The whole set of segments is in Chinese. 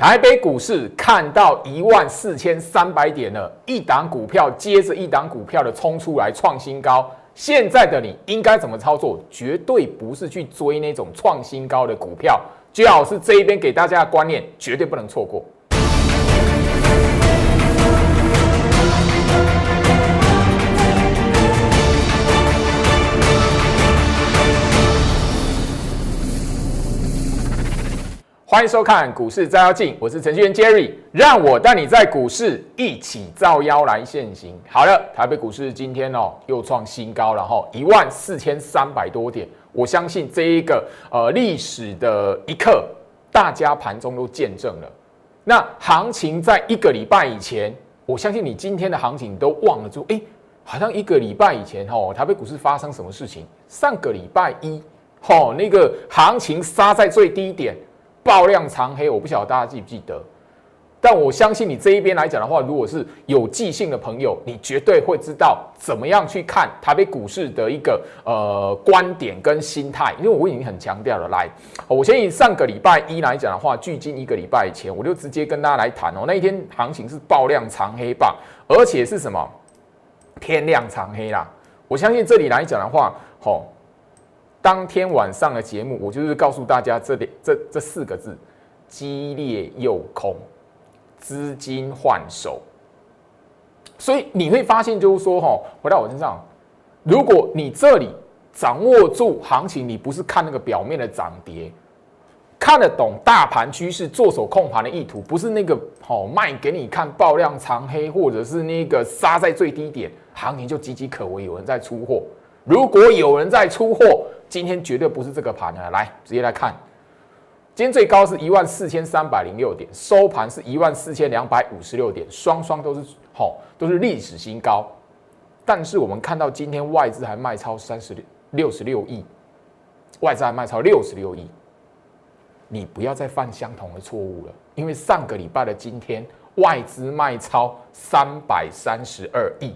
台北股市看到一万四千三百点了，一档股票接着一档股票的冲出来创新高。现在的你应该怎么操作？绝对不是去追那种创新高的股票，最好是这一边给大家的观念，绝对不能错过。欢迎收看股市照妖镜，我是程序员 Jerry，让我带你在股市一起照妖来现行。好了，台北股市今天哦又创新高了哈，一万四千三百多点。我相信这一个呃历史的一刻，大家盘中都见证了。那行情在一个礼拜以前，我相信你今天的行情都忘了住。哎，好像一个礼拜以前哦，台北股市发生什么事情？上个礼拜一，哦，那个行情杀在最低点。爆量长黑，我不晓得大家记不记得，但我相信你这一边来讲的话，如果是有记性的朋友，你绝对会知道怎么样去看台北股市的一个呃观点跟心态，因为我已经很强调了。来，我先以上个礼拜一来讲的话，距今一个礼拜前，我就直接跟大家来谈哦，那一天行情是爆量长黑棒，而且是什么天亮长黑啦。我相信这里来讲的话，吼。当天晚上的节目，我就是告诉大家这里这这四个字：激烈诱空，资金换手。所以你会发现，就是说，哈，回到我身上，如果你这里掌握住行情，你不是看那个表面的涨跌，看得懂大盘趋势，做手控盘的意图，不是那个好卖给你看爆量长黑，或者是那个杀在最低点，行情就岌岌可危，有人在出货。如果有人在出货，今天绝对不是这个盘啊！来，直接来看，今天最高是一万四千三百零六点，收盘是一万四千两百五十六点，双双都是好，都是历史新高。但是我们看到今天外资还卖超三十六六十六亿，外资还卖超六十六亿，你不要再犯相同的错误了，因为上个礼拜的今天外资卖超三百三十二亿。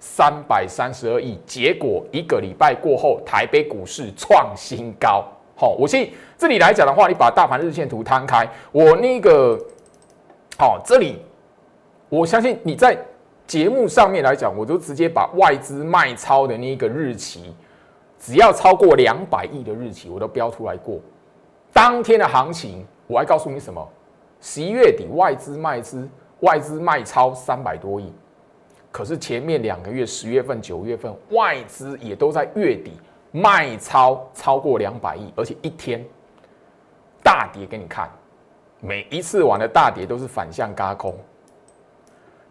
三百三十二亿，结果一个礼拜过后，台北股市创新高。好，我信这里来讲的话，你把大盘日线图摊开，我那个好，这里我相信你在节目上面来讲，我都直接把外资卖超的那个日期，只要超过两百亿的日期，我都标出来过。当天的行情，我还告诉你什么？十一月底外资卖资，外资卖超三百多亿。可是前面两个月，十月份、九月份，外资也都在月底卖超超过两百亿，而且一天大跌给你看，每一次玩的大跌都是反向嘎空。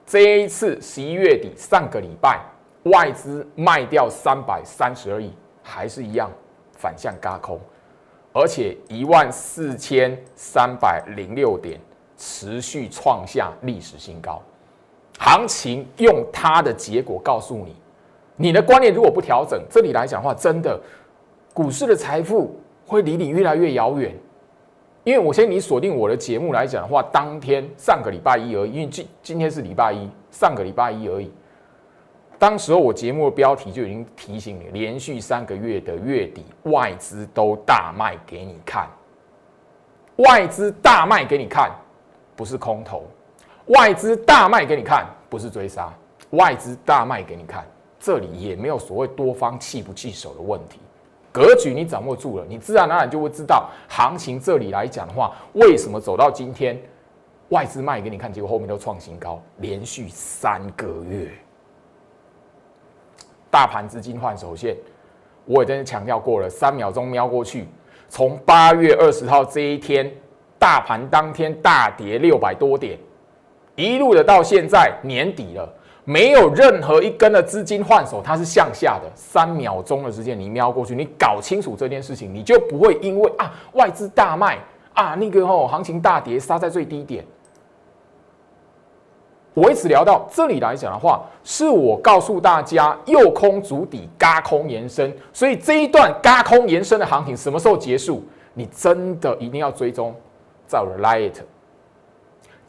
这一次十一月底上个礼拜，外资卖掉三百三十二亿，还是一样反向嘎空，而且一万四千三百零六点持续创下历史新高。行情用它的结果告诉你，你的观念如果不调整，这里来讲的话，真的股市的财富会离你越来越遥远。因为我先你锁定我的节目来讲的话，当天上个礼拜一而已，因为今今天是礼拜一，上个礼拜一而已。当时候我节目的标题就已经提醒你，连续三个月的月底外资都大卖给你看，外资大卖给你看，不是空头。外资大卖给你看，不是追杀。外资大卖给你看，这里也没有所谓多方弃不弃手的问题。格局你掌握住了，你自然而然就会知道行情这里来讲的话，为什么走到今天，外资卖给你看，结果后面都创新高，连续三个月，大盘资金换手线，我也真的强调过了，三秒钟瞄过去，从八月二十号这一天，大盘当天大跌六百多点。一路的到现在年底了，没有任何一根的资金换手，它是向下的。三秒钟的时间，你瞄过去，你搞清楚这件事情，你就不会因为啊外资大卖啊那个哦行情大跌杀在最低点。我一直聊到这里来讲的话，是我告诉大家右空足底，嘎空延伸，所以这一段嘎空延伸的行情什么时候结束？你真的一定要追踪，在我的 light。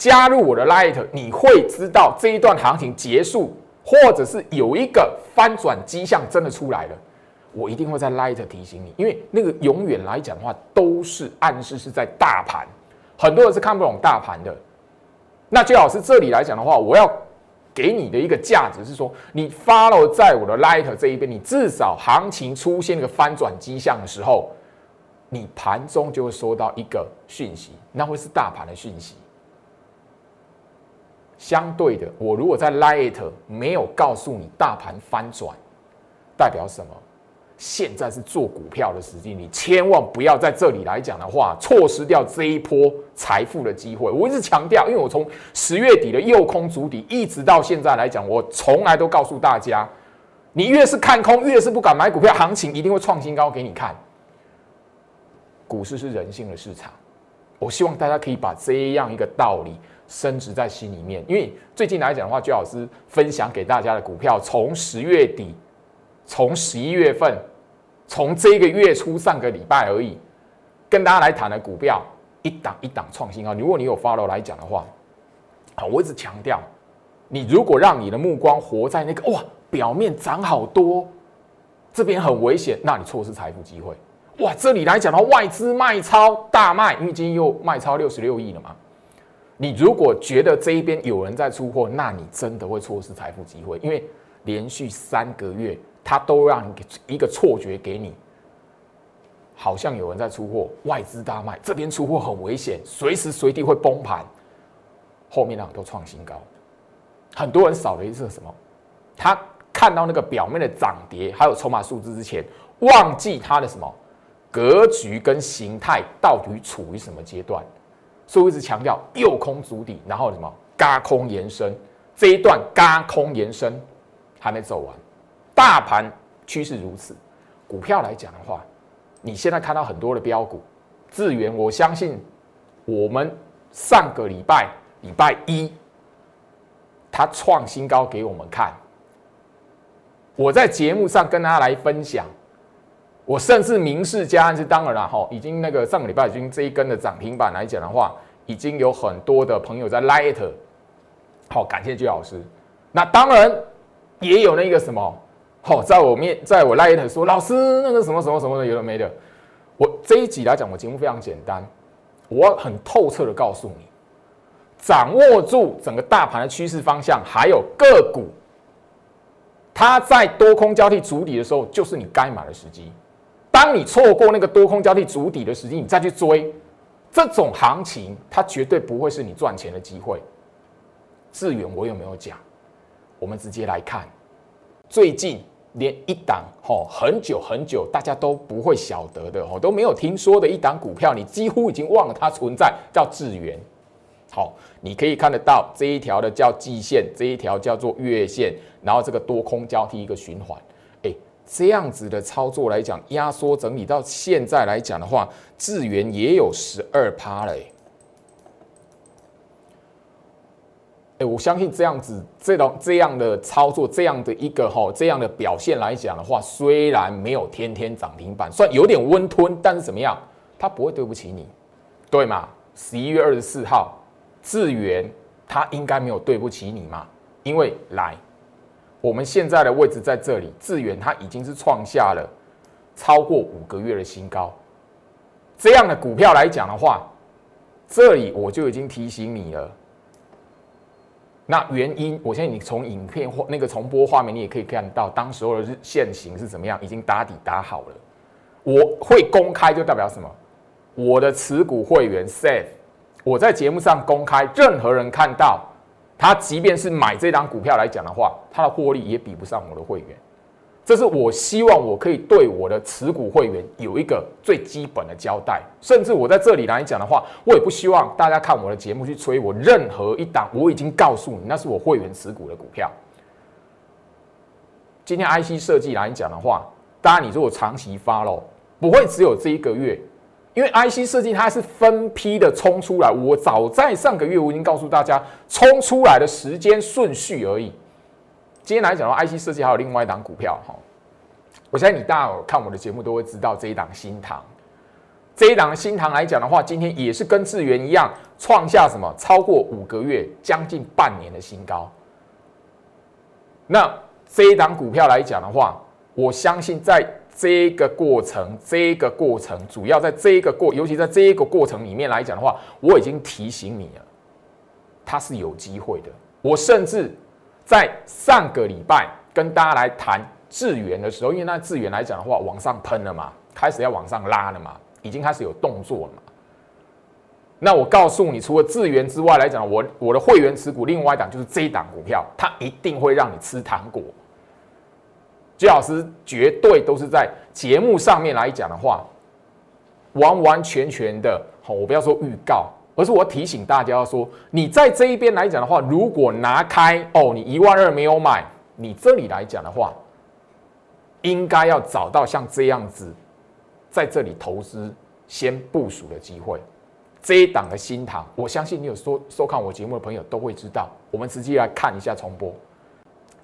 加入我的 Light，你会知道这一段行情结束，或者是有一个翻转迹象真的出来了，我一定会在 Light 提醒你，因为那个永远来讲的话，都是暗示是在大盘很多人是看不懂大盘的。那最好是这里来讲的话，我要给你的一个价值是说，你 follow 在我的 light 这一边，你至少行情出现一个翻转迹象的时候，你盘中就会收到一个讯息，那会是大盘的讯息。相对的，我如果在 light 没有告诉你大盘翻转，代表什么？现在是做股票的时机，你千万不要在这里来讲的话，错失掉这一波财富的机会。我一直强调，因为我从十月底的右空足底一直到现在来讲，我从来都告诉大家，你越是看空，越是不敢买股票，行情一定会创新高给你看。股市是人性的市场，我希望大家可以把这样一个道理升值在心里面。因为最近来讲的话，朱老师分享给大家的股票，从十月底，从十一月份。从这个月初上个礼拜而已，跟大家来谈的股票一档一档创新高。如果你有 follow 来讲的话，啊，我一直强调，你如果让你的目光活在那个哇，表面涨好多，这边很危险，那你错失财富机会。哇，这里来讲的话，外资卖超大卖，因为今天又卖超六十六亿了嘛。你如果觉得这一边有人在出货，那你真的会错失财富机会，因为连续三个月。他都让你给一个错觉给你，好像有人在出货，外资大卖，这边出货很危险，随时随地会崩盘。后面那都创新高，很多人少了一次什么？他看到那个表面的涨跌，还有筹码数字之前，忘记他的什么格局跟形态到底处于什么阶段。所以我一直强调右空足底，然后什么嘎空延伸，这一段嘎空延伸还没走完。大盘趋势如此，股票来讲的话，你现在看到很多的标股，智源，我相信我们上个礼拜礼拜一，它创新高给我们看。我在节目上跟大家来分享，我甚至明示加暗示，当然了哈，已经那个上个礼拜已经这一根的涨停板来讲的话，已经有很多的朋友在 light，好，感谢居老师。那当然也有那个什么。好，在我面，在我赖一头说，老师那个什么什么什么的有的没的。我这一集来讲，我节目非常简单，我很透彻的告诉你，掌握住整个大盘的趋势方向，还有个股，它在多空交替筑底的时候，就是你该买的时机。当你错过那个多空交替筑底的时机，你再去追这种行情，它绝对不会是你赚钱的机会。志远，我有没有讲？我们直接来看最近。连一档吼很久很久大家都不会晓得的吼都没有听说的一档股票，你几乎已经忘了它存在，叫智源。好，你可以看得到这一条的叫季线，这一条叫做月线，然后这个多空交替一个循环。这样子的操作来讲，压缩整理到现在来讲的话，智源也有十二趴了。哎，我相信这样子，这种这样的操作，这样的一个哈，这样的表现来讲的话，虽然没有天天涨停板，算有点温吞，但是怎么样，它不会对不起你，对吗？十一月二十四号，智源它应该没有对不起你嘛？因为来，我们现在的位置在这里，智远它已经是创下了超过五个月的新高，这样的股票来讲的话，这里我就已经提醒你了。那原因，我相信你从影片或那个重播画面，你也可以看到当时候的日线型是怎么样，已经打底打好了。我会公开，就代表什么？我的持股会员 safe，我在节目上公开，任何人看到他，即便是买这张股票来讲的话，他的获利也比不上我的会员。这是我希望我可以对我的持股会员有一个最基本的交代，甚至我在这里来讲的话，我也不希望大家看我的节目去催我任何一档，我已经告诉你那是我会员持股的股票。今天 IC 设计来讲的话，当然你如果长期发喽，不会只有这一个月，因为 IC 设计它是分批的冲出来，我早在上个月我已经告诉大家冲出来的时间顺序而已。今天来讲的话，IC 设计还有另外一档股票哈，我相信你大家看我的节目都会知道这一档新塘，这一档新塘来讲的话，今天也是跟智源一样创下什么超过五个月、将近半年的新高。那这一档股票来讲的话，我相信在这个过程，这个过程主要在这个过，尤其在这个过程里面来讲的话，我已经提醒你了，它是有机会的。我甚至在上个礼拜跟大家来谈智源的时候，因为那智源来讲的话，往上喷了嘛，开始要往上拉了嘛，已经开始有动作了嘛。那我告诉你，除了智源之外来讲，我我的会员持股另外一档就是这一档股票，它一定会让你吃糖果。居老师绝对都是在节目上面来讲的话，完完全全的，好，我不要说预告，而是我提醒大家说，你在这一边来讲的话，如果拿开哦，你一万二没有买，你这里来讲的话，应该要找到像这样子，在这里投资先部署的机会。这一档的新塘，我相信你有收收看我节目的朋友都会知道。我们直接来看一下重播，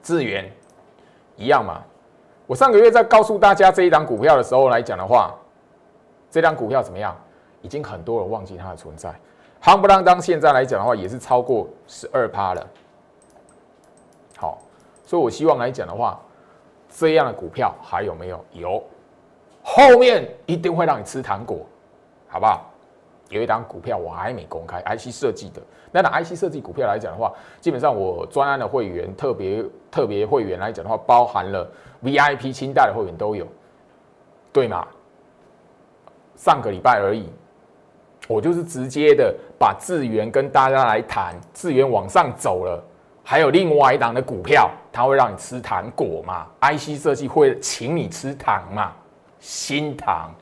智源一样嘛？我上个月在告诉大家这一档股票的时候来讲的话，这档股票怎么样？已经很多人忘记它的存在。夯不啷当，现在来讲的话也是超过十二趴了。好，所以我希望来讲的话，这样的股票还有没有？有，后面一定会让你吃糖果，好不好？有一档股票我还没公开，IC 设计的。那档 IC 设计股票来讲的话，基本上我专案的会员、特别特别会员来讲的话，包含了 VIP 清代的会员都有，对吗？上个礼拜而已，我就是直接的把智源跟大家来谈，智源往上走了，还有另外一档的股票，它会让你吃糖果嘛？IC 设计会请你吃糖嘛？新糖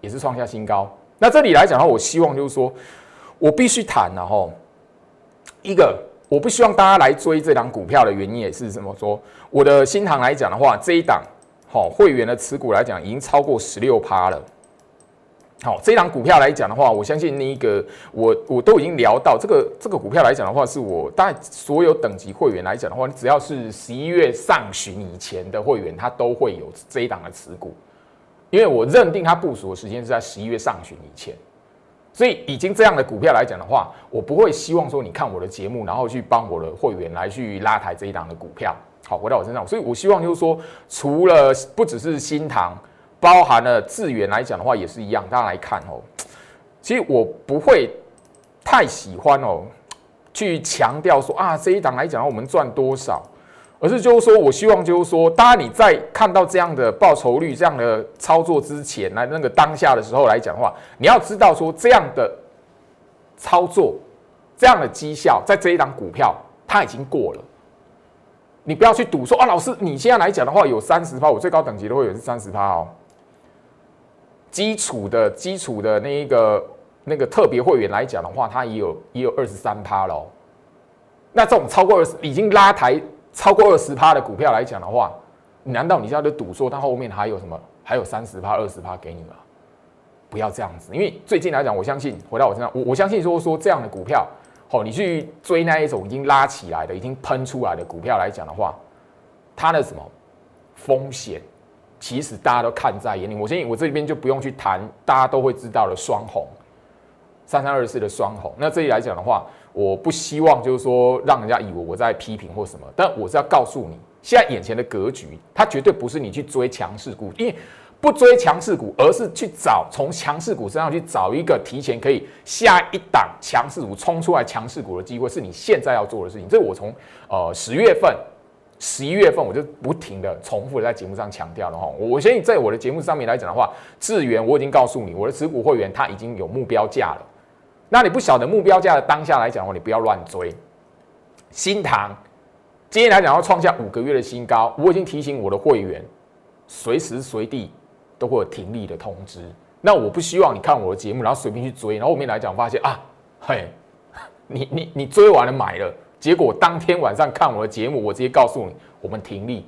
也是创下新高。那这里来讲的话，我希望就是说，我必须谈然后，一个我不希望大家来追这档股票的原因也是什么？说我的新塘来讲的话，这一档好会员的持股来讲已经超过十六趴了。好，这一档股票来讲的话，我相信那一个我我都已经聊到这个这个股票来讲的话，是我大所有等级会员来讲的话，只要是十一月上旬以前的会员，他都会有这一档的持股。因为我认定它部署的时间是在十一月上旬以前，所以已经这样的股票来讲的话，我不会希望说你看我的节目，然后去帮我的会员来去拉抬这一档的股票。好，回到我身上，所以我希望就是说，除了不只是新塘，包含了智源来讲的话，也是一样。大家来看哦，其实我不会太喜欢哦，去强调说啊，这一档来讲我们赚多少。而是就是说，我希望就是说，当你在看到这样的报酬率、这样的操作之前，来那个当下的时候来讲的话，你要知道说，这样的操作、这样的绩效，在这一档股票它已经过了。你不要去赌说啊，老师，你现在来讲的话有三十趴，我最高等级的会员是三十趴哦。基础的基础的那一个那个特别会员来讲的话，它也有也有二十三趴喽。那这种超过二十已经拉抬。超过二十趴的股票来讲的话，难道你要赌说它后面还有什么？还有三十趴、二十趴给你吗？不要这样子，因为最近来讲，我相信回到我身上，我我相信说说这样的股票，哦，你去追那一种已经拉起来的、已经喷出来的股票来讲的话，它的什么风险，其实大家都看在眼里。我相信我这边就不用去谈，大家都会知道的双红三三二四的双红。那这里来讲的话。我不希望就是说让人家以为我在批评或什么，但我是要告诉你，现在眼前的格局，它绝对不是你去追强势股，因为不追强势股，而是去找从强势股身上去找一个提前可以下一档强势股冲出来强势股的机会，是你现在要做的事情。这我从呃十月份、十一月份我就不停的重复的在节目上强调了哈。我相信在我的节目上面来讲的话，智源我已经告诉你，我的持股会员他已经有目标价了。那你不晓得目标价的当下来讲的话，你不要乱追。新塘今天来讲要创下五个月的新高，我已经提醒我的会员，随时随地都会有停利的通知。那我不希望你看我的节目，然后随便去追，然后后面来讲发现啊，嘿，你你你追完了买了，结果当天晚上看我的节目，我直接告诉你，我们停利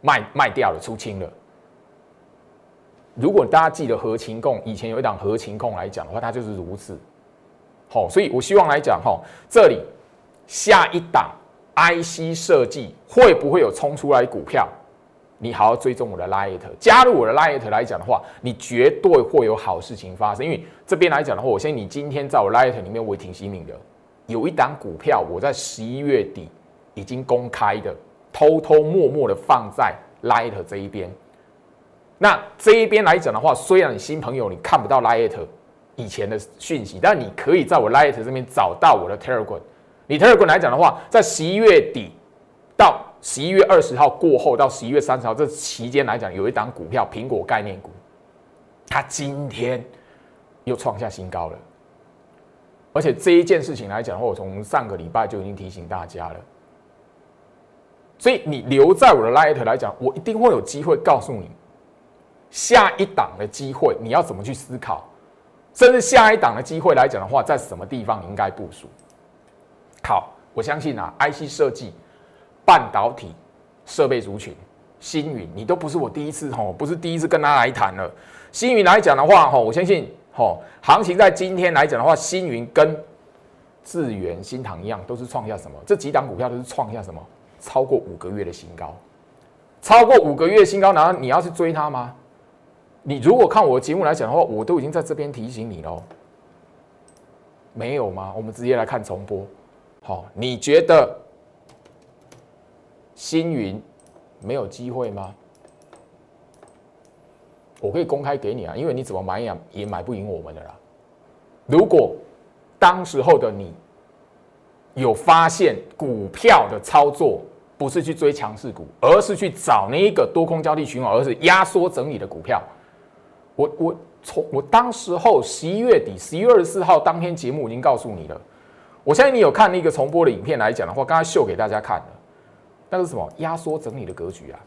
卖卖掉了，出清了。如果大家记得合情控，以前有一档合情控来讲的话，它就是如此。好，所以我希望来讲哈，这里下一档 IC 设计会不会有冲出来股票？你好好追踪我的 Light，加入我的 Light 来讲的话，你绝对会有好事情发生。因为这边来讲的话，我相信你今天在我 Light 里面我也挺心领的，有一档股票我在十一月底已经公开的，偷偷摸摸的放在 Light 这一边，那这一边来讲的话，虽然你新朋友你看不到 Light 以前的讯息，但你可以在我 Light 这边找到我的 Telegram。你 Telegram 来讲的话，在十一月底到十一月二十号过后到十一月三十号这期间来讲，有一档股票苹果概念股，它今天又创下新高了。而且这一件事情来讲的话，我从上个礼拜就已经提醒大家了。所以你留在我的 Light 来讲，我一定会有机会告诉你。下一档的机会，你要怎么去思考？甚至下一档的机会来讲的话，在什么地方应该部署？好，我相信啊，IC 设计、半导体设备族群、星云，你都不是我第一次吼，不是第一次跟他来谈了。星云来讲的话，吼，我相信吼，行情在今天来讲的话，星云跟智源、新唐一样，都是创下什么？这几档股票都是创下什么？超过五个月的新高，超过五个月新高，难道你要去追它吗？你如果看我节目来讲的话，我都已经在这边提醒你喽，没有吗？我们直接来看重播。好，你觉得星云没有机会吗？我可以公开给你啊，因为你怎么买也也买不赢我们的啦。如果当时候的你有发现股票的操作不是去追强势股，而是去找那一个多空交替循环，而是压缩整理的股票。我我从我当时候十一月底十一月二十四号当天节目已经告诉你了，我相信你有看那个重播的影片来讲的话，刚才秀给大家看了，那是什么压缩整理的格局啊？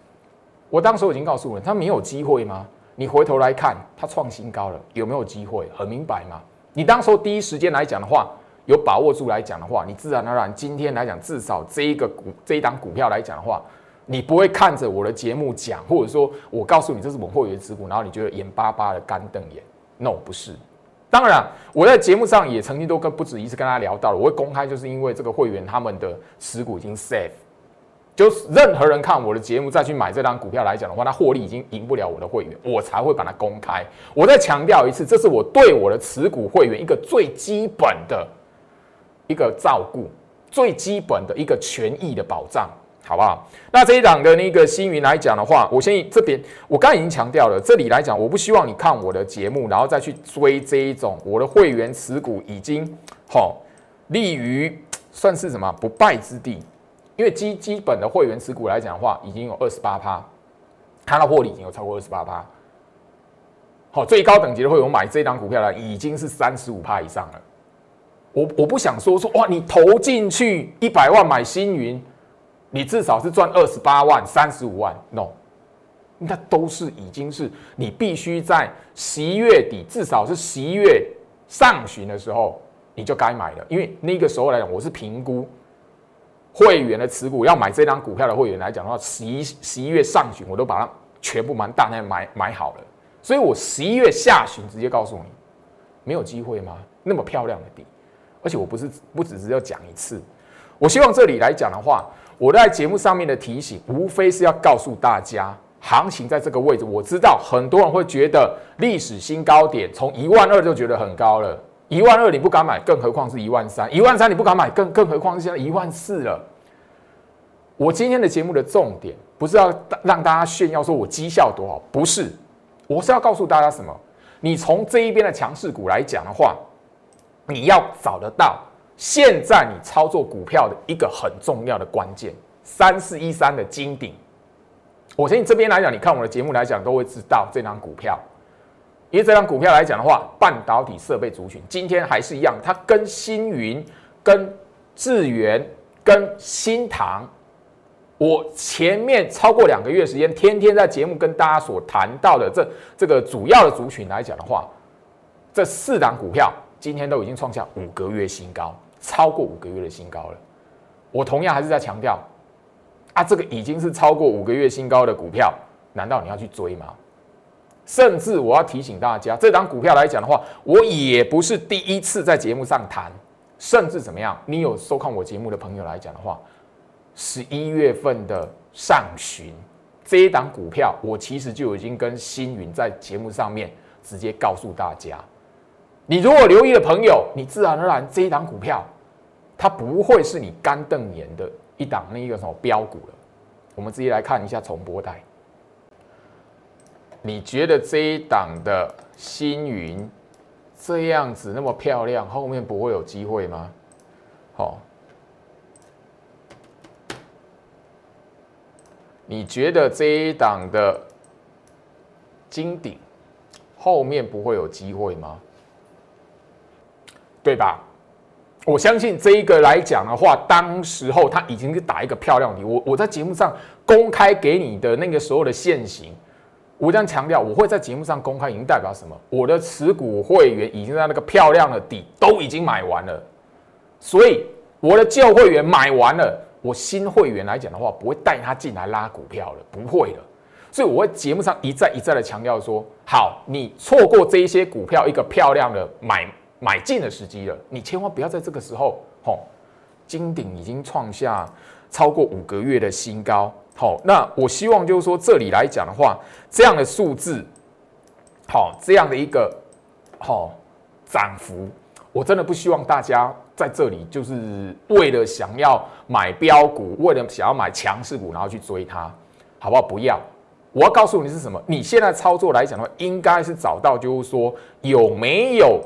我当时候已经告诉你，它没有机会吗？你回头来看，它创新高了，有没有机会？很明白吗？你当时候第一时间来讲的话，有把握住来讲的话，你自然而然今天来讲，至少这一个股这一档股票来讲的话。你不会看着我的节目讲，或者说我告诉你这是我会员持股，然后你觉得眼巴巴的干瞪眼？No，不是。当然，我在节目上也曾经都跟不止一次跟大家聊到了，我会公开，就是因为这个会员他们的持股已经 safe，就是任何人看我的节目再去买这张股票来讲的话，他获利已经赢不了我的会员，我才会把它公开。我再强调一次，这是我对我的持股会员一个最基本的一个照顾，最基本的一个权益的保障。好不好？那这一档的那个星云来讲的话，我先这边我刚已经强调了，这里来讲，我不希望你看我的节目，然后再去追这一种我的会员持股已经好立于算是什么不败之地，因为基基本的会员持股来讲的话，已经有二十八趴，它的获利已经有超过二十八趴。好，最高等级的会员买这档股票来，已经是三十五趴以上了。我我不想说说哇，你投进去一百万买星云。你至少是赚二十八万、三十五万，no，那都是已经是你必须在十一月底，至少是十一月上旬的时候，你就该买了。因为那个时候来讲，我是评估会员的持股要买这张股票的会员来讲的话，十一十一月上旬我都把它全部蛮大量买买好了，所以我十一月下旬直接告诉你，没有机会吗？那么漂亮的底，而且我不是不只是要讲一次，我希望这里来讲的话。我在节目上面的提醒，无非是要告诉大家，行情在这个位置。我知道很多人会觉得历史新高点从一万二就觉得很高了，一万二你不敢买，更何况是一万三，一万三你不敢买，更更何况是现在一万四了。我今天的节目的重点不是要让大家炫耀说我绩效多好，不是，我是要告诉大家什么？你从这一边的强势股来讲的话，你要找得到。现在你操作股票的一个很重要的关键，三四一三的金顶，我相信这边来讲，你看我的节目来讲，都会知道这张股票。因为这张股票来讲的话，半导体设备族群今天还是一样，它跟星云、跟智源、跟新唐，我前面超过两个月时间，天天在节目跟大家所谈到的这这个主要的族群来讲的话，这四档股票今天都已经创下五个月新高。超过五个月的新高了，我同样还是在强调，啊，这个已经是超过五个月新高的股票，难道你要去追吗？甚至我要提醒大家，这档股票来讲的话，我也不是第一次在节目上谈，甚至怎么样？你有收看我节目的朋友来讲的话，十一月份的上旬，这一档股票，我其实就已经跟星云在节目上面直接告诉大家，你如果留意的朋友，你自然而然这一档股票。它不会是你干瞪眼的一档那一个什么标股了。我们直接来看一下重播带。你觉得这一档的星云这样子那么漂亮，后面不会有机会吗？好，你觉得这一档的金顶后面不会有机会吗？对吧？我相信这一个来讲的话，当时候他已经是打一个漂亮底。我我在节目上公开给你的那个所有的现形。我这样强调，我会在节目上公开，已经代表什么？我的持股会员已经在那个漂亮的底都已经买完了，所以我的旧会员买完了，我新会员来讲的话，不会带他进来拉股票了，不会了。所以我会节目上一再一再的强调说，好，你错过这一些股票一个漂亮的买买进的时机了，你千万不要在这个时候，吼，金鼎已经创下超过五个月的新高。好，那我希望就是说，这里来讲的话，这样的数字，好，这样的一个好涨幅，我真的不希望大家在这里就是为了想要买标股，为了想要买强势股，然后去追它，好不好？不要，我要告诉你是什么？你现在操作来讲的话，应该是找到就是说有没有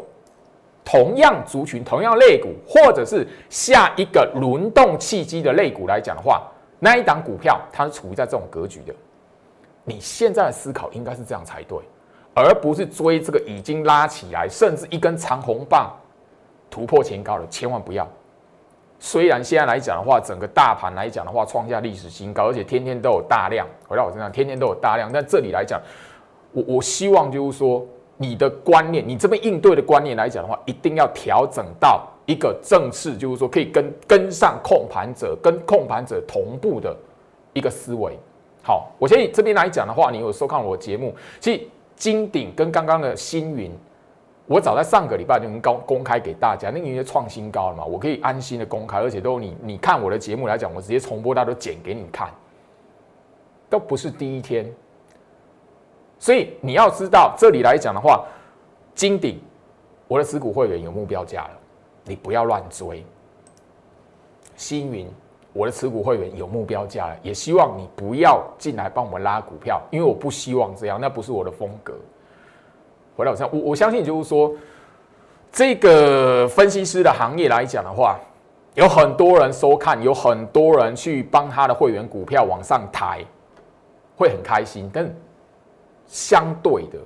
同样族群、同样类股，或者是下一个轮动契机的类股来讲的话。那一档股票，它是处于在这种格局的。你现在的思考应该是这样才对，而不是追这个已经拉起来，甚至一根长红棒突破前高了，千万不要。虽然现在来讲的话，整个大盘来讲的话，创下历史新高，而且天天都有大量回到我身上，天天都有大量。但这里来讲，我我希望就是说，你的观念，你这边应对的观念来讲的话，一定要调整到。一个正式就是说可以跟跟上控盘者，跟控盘者同步的一个思维。好，我先这边来讲的话，你有收看我节目，其实金鼎跟刚刚的星云，我早在上个礼拜就已经公公开给大家，那个已经创新高了嘛，我可以安心的公开，而且都你你看我的节目来讲，我直接重播，大家都剪给你看，都不是第一天。所以你要知道，这里来讲的话，金鼎我的持股会员有目标价了。你不要乱追，星云，我的持股会员有目标价了，也希望你不要进来帮我们拉股票，因为我不希望这样，那不是我的风格。回来我我我相信就是说，这个分析师的行业来讲的话，有很多人收看，有很多人去帮他的会员股票往上抬，会很开心。但相对的。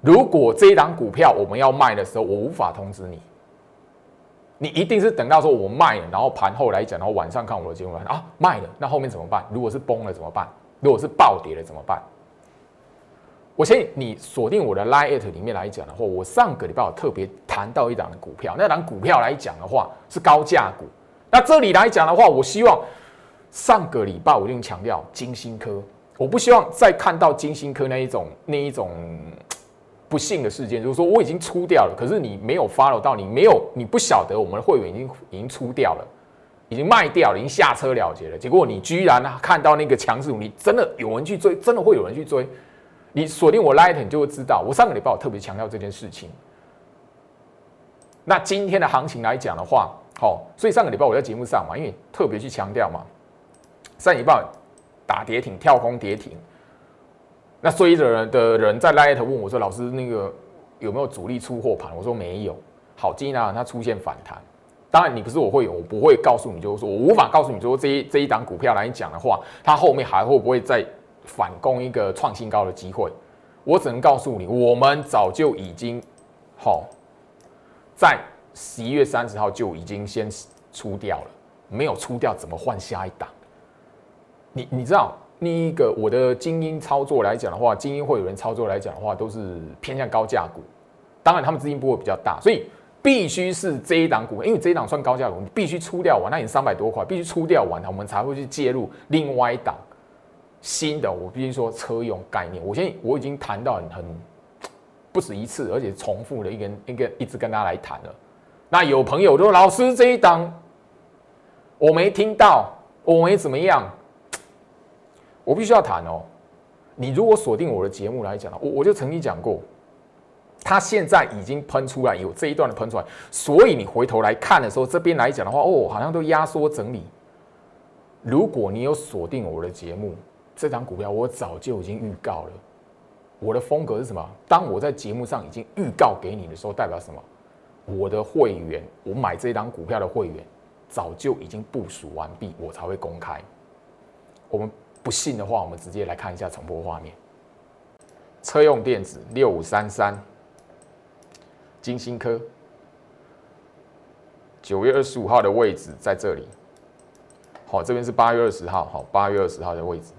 如果这一档股票我们要卖的时候，我无法通知你，你一定是等到说我卖了，然后盘后来讲，然后晚上看我的节目啊，卖了，那后面怎么办？如果是崩了怎么办？如果是暴跌了怎么办？我相信你锁定我的 Line 里面来讲的话，我上个礼拜有特别谈到一档股票，那档股票来讲的话是高价股。那这里来讲的话，我希望上个礼拜我已经强调金星科，我不希望再看到金星科那一种那一种。不幸的事件就是说，我已经出掉了，可是你没有 follow 到，你没有，你不晓得我们的会员已经已经出掉了，已经卖掉了，已经下车了结了。结果你居然看到那个强势股，你真的有人去追，真的会有人去追。你锁定我 Light，你就会知道。我上个礼拜我特别强调这件事情。那今天的行情来讲的话，好，所以上个礼拜我在节目上嘛，因为特别去强调嘛，上礼拜打跌停，跳空跌停。那追的人的人在 Light 问我说：“老师，那个有没有主力出货盘？”我说：“没有。”好，今天它出现反弹。当然，你不是我会有，我不会告诉你，就是说我无法告诉你，说这一这一档股票来讲的话，它后面还会不会再反攻一个创新高的机会？我只能告诉你，我们早就已经好在十一月三十号就已经先出掉了，没有出掉怎么换下一档？你你知道？另一个我的精英操作来讲的话，精英会有人操作来讲的话，都是偏向高价股。当然，他们资金不会比较大，所以必须是这一档股，因为这一档算高价股，你必须出掉完，那已经三百多块，必须出掉完，我们才会去介入另外一档新的。我必须说车用概念，我现我已经谈到很很不止一次，而且重复的一个一个一直跟大家来谈了。那有朋友说，老师这一档我没听到，我没怎么样。我必须要谈哦，你如果锁定我的节目来讲我我就曾经讲过，它现在已经喷出来，有这一段的喷出来，所以你回头来看的时候，这边来讲的话，哦，好像都压缩整理。如果你有锁定我的节目，这张股票我早就已经预告了。我的风格是什么？当我在节目上已经预告给你的时候，代表什么？我的会员，我买这张股票的会员，早就已经部署完毕，我才会公开。我们不信的话，我们直接来看一下重播画面。车用电子六五三三，金星科，九月二十五号的位置在这里。好，这边是八月二十号，好，八月二十号的位置。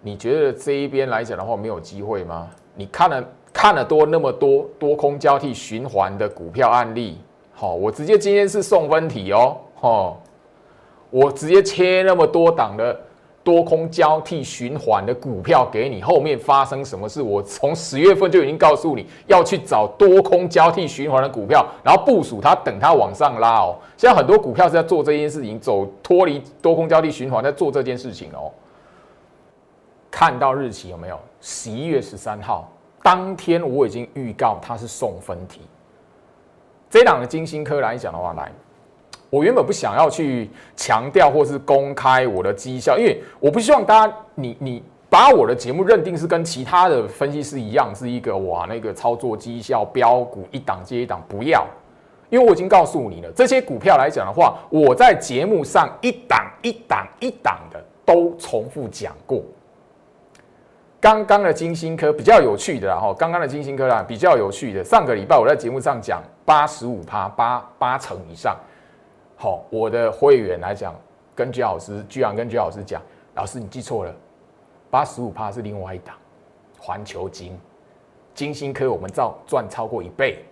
你觉得这一边来讲的话没有机会吗？你看了看了多那么多多空交替循环的股票案例，好，我直接今天是送分题哦，好，我直接切那么多档的多空交替循环的股票给你，后面发生什么事？我从十月份就已经告诉你要去找多空交替循环的股票，然后部署它，等它往上拉哦。现在很多股票是在做这件事情，走脱离多空交替循环，在做这件事情哦。看到日期有没有？十一月十三号当天，我已经预告它是送分题。这档的金星科来讲的话，来，我原本不想要去强调或是公开我的绩效，因为我不希望大家你你把我的节目认定是跟其他的分析师一样，是一个哇那个操作绩效标股一档接一档，不要，因为我已经告诉你了，这些股票来讲的话，我在节目上一档一档一档的都重复讲过。刚刚的金星科比较有趣的哈，刚刚的金星科啦比较有趣的。上个礼拜我在节目上讲八十五趴八八成以上，好，我的会员来讲，跟居老师居然跟居老师讲，老师你记错了，八十五趴是另外一档，环球金金星科我们赚赚超过一倍。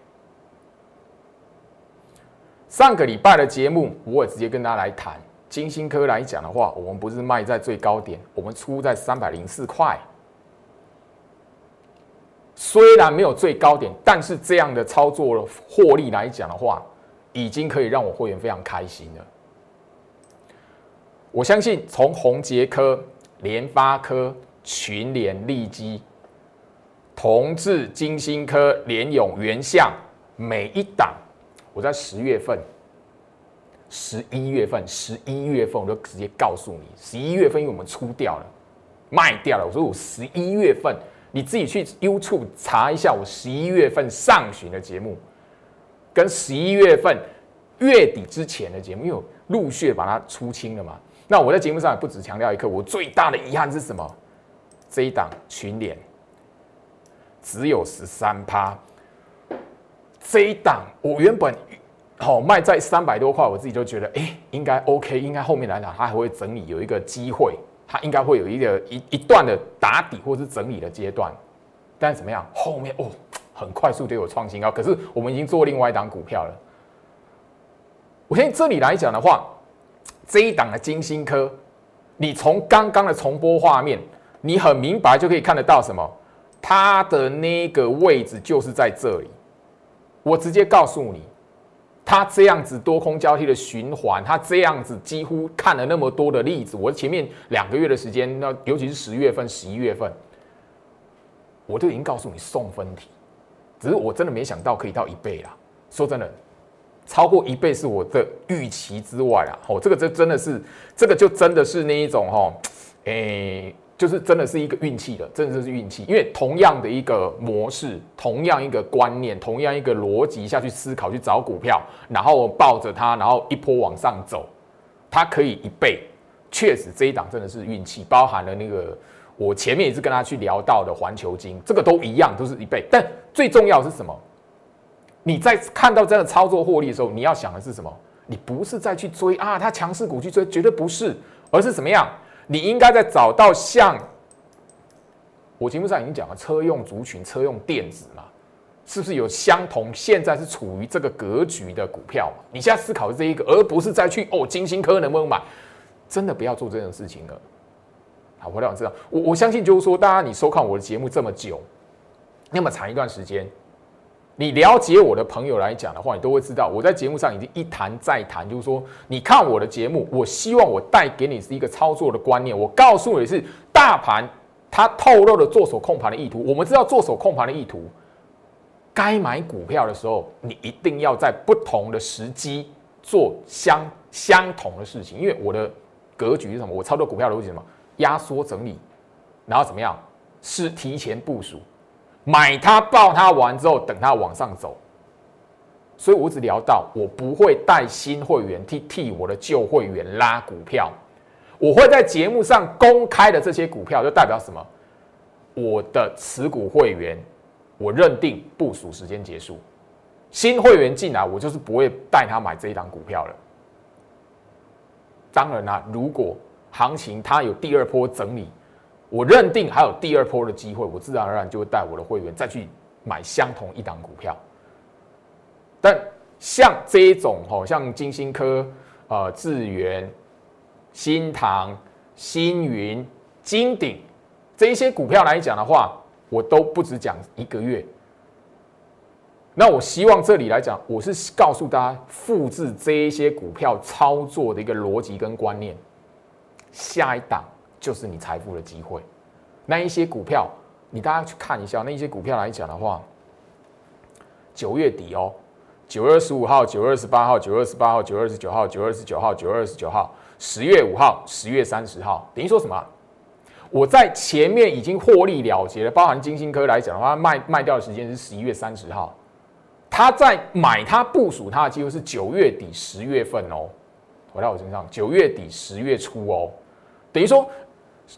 上个礼拜的节目我也直接跟大家来谈金星科来讲的话，我们不是卖在最高点，我们出在三百零四块。虽然没有最高点，但是这样的操作获利来讲的话，已经可以让我会员非常开心了。我相信从宏杰科、联发科、群联、利基、同志、金星科、联永、元相，每一档，我在十月份、十一月份、十一月份，我就直接告诉你，十一月份因为我们出掉了，卖掉了，我说我十一月份。你自己去 YouTube 查一下我十一月份上旬的节目，跟十一月份月底之前的节目，因为陆续把它出清了嘛。那我在节目上也不止强调一个，我最大的遗憾是什么？这一档群联只有十三趴，这一档我原本好卖在三百多块，我自己就觉得哎，应该 OK，应该后面来讲它还会整理，有一个机会。它应该会有一个一一段的打底或是整理的阶段，但怎么样？后面哦，很快速就有创新高。可是我们已经做另外一档股票了。我现在这里来讲的话，这一档的金星科，你从刚刚的重播画面，你很明白就可以看得到什么？它的那个位置就是在这里。我直接告诉你。它这样子多空交替的循环，它这样子几乎看了那么多的例子，我前面两个月的时间，那尤其是十月份、十一月份，我都已经告诉你送分题，只是我真的没想到可以到一倍啦。说真的，超过一倍是我的预期之外啊。哦，这个这真的是，这个就真的是那一种哈，诶。就是真的是一个运气的，真的是运气。因为同样的一个模式，同样一个观念，同样一个逻辑下去思考，去找股票，然后抱着它，然后一波往上走，它可以一倍。确实这一档真的是运气，包含了那个我前面也是跟他去聊到的环球金，这个都一样，都是一倍。但最重要是什么？你在看到这样的操作获利的时候，你要想的是什么？你不是再去追啊，它强势股去追，绝对不是，而是怎么样？你应该在找到像我节目上已经讲了车用族群、车用电子嘛，是不是有相同？现在是处于这个格局的股票嘛？你现在思考这一个，而不是再去哦，金星科能不能买？真的不要做这种事情了。好，我想知道，我我相信就是说，大家你收看我的节目这么久，那么长一段时间。你了解我的朋友来讲的话，你都会知道，我在节目上已经一谈再谈，就是说，你看我的节目，我希望我带给你是一个操作的观念。我告诉你是大盘它透露了做手控盘的意图。我们知道做手控盘的意图，该买股票的时候，你一定要在不同的时机做相相同的事情。因为我的格局是什么？我操作股票的逻辑什么？压缩整理，然后怎么样？是提前部署，买它报它完之后，等它往上走。所以我只聊到，我不会带新会员替替我的旧会员拉股票，我会在节目上公开的这些股票，就代表什么？我的持股会员，我认定部署时间结束，新会员进来，我就是不会带他买这一档股票了。当然啦，如果行情它有第二波整理，我认定还有第二波的机会，我自然而然就会带我的会员再去买相同一档股票。但像这一种，吼，像金星科、呃，智源、新唐、星云、金鼎这一些股票来讲的话，我都不止讲一个月。那我希望这里来讲，我是告诉大家复制这一些股票操作的一个逻辑跟观念。下一档就是你财富的机会。那一些股票，你大家去看一下，那一些股票来讲的话，九月底哦。九月二十五号、九月二十八号、九月二十八号、九月二十九号、九月二十九号、九月二十九号、十月五号、十月三十号，等于说什么？我在前面已经获利了结了，包含金星科来讲的话，卖卖掉的时间是十一月三十号，他在买他部署他的机会是九月底、十月份哦。回到我身上，九月底、十月初哦，等于说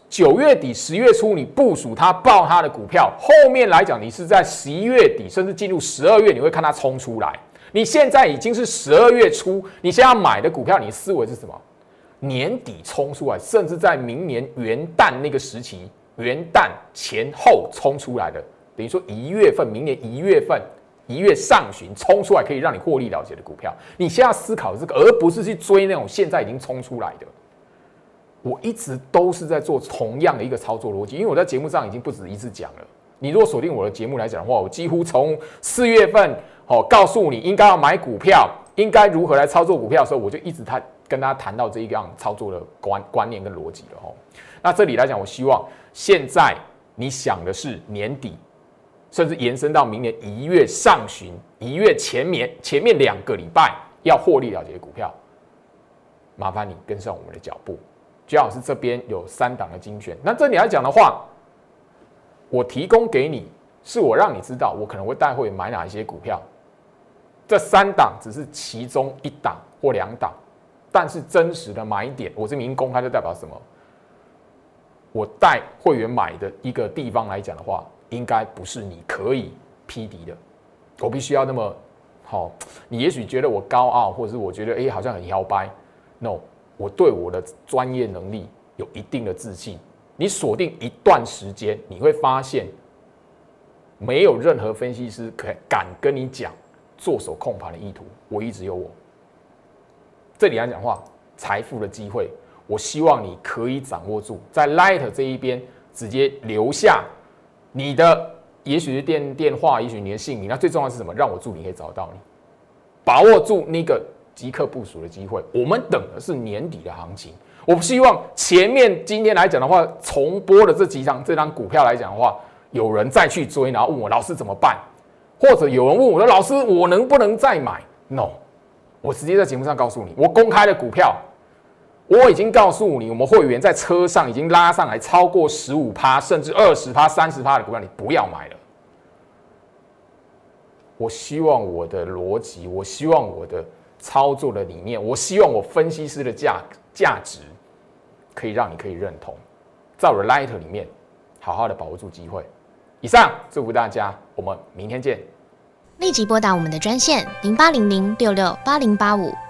九月底、十月初你部署它报它的股票，后面来讲你是在十一月底，甚至进入十二月，你会看它冲出来。你现在已经是十二月初，你现在买的股票，你的思维是什么？年底冲出来，甚至在明年元旦那个时期，元旦前后冲出来的，等于说一月份，明年一月份一月上旬冲出来，可以让你获利了结的股票，你现在思考这个，而不是去追那种现在已经冲出来的。我一直都是在做同样的一个操作逻辑，因为我在节目上已经不止一次讲了。你如果锁定我的节目来讲的话，我几乎从四月份。哦，告诉你应该要买股票，应该如何来操作股票的时候，我就一直谈跟他谈到这一样操作的观观念跟逻辑了哦。那这里来讲，我希望现在你想的是年底，甚至延伸到明年一月上旬、一月前面前面两个礼拜要获利了结股票，麻烦你跟上我们的脚步。最好是这边有三档的精选。那这里来讲的话，我提供给你，是我让你知道我可能会带会买哪一些股票。这三档只是其中一档或两档，但是真实的买点，我这明公开就代表什么？我带会员买的一个地方来讲的话，应该不是你可以匹敌的。我必须要那么好，你也许觉得我高傲，或者是我觉得哎好像很摇摆。No，我对我的专业能力有一定的自信。你锁定一段时间，你会发现，没有任何分析师可敢跟你讲。做手控盘的意图，我一直有我。这里来讲话，财富的机会，我希望你可以掌握住，在 Light 这一边直接留下你的，也许是电电话，也许你的姓名。那最重要是什么？让我助理可以找到你，把握住那个即刻部署的机会。我们等的是年底的行情，我不希望前面今天来讲的话，重播的这几张这张股票来讲的话，有人再去追，然后问我老师怎么办？或者有人问我说：“老师，我能不能再买？”No，我直接在节目上告诉你，我公开的股票，我已经告诉你，我们会员在车上已经拉上来超过十五趴，甚至二十趴、三十趴的股票，你不要买了。我希望我的逻辑，我希望我的操作的理念，我希望我分析师的价价值，可以让你可以认同，在我的 Light 里面，好好的把握住机会。以上祝福大家，我们明天见。立即拨打我们的专线零八零零六六八零八五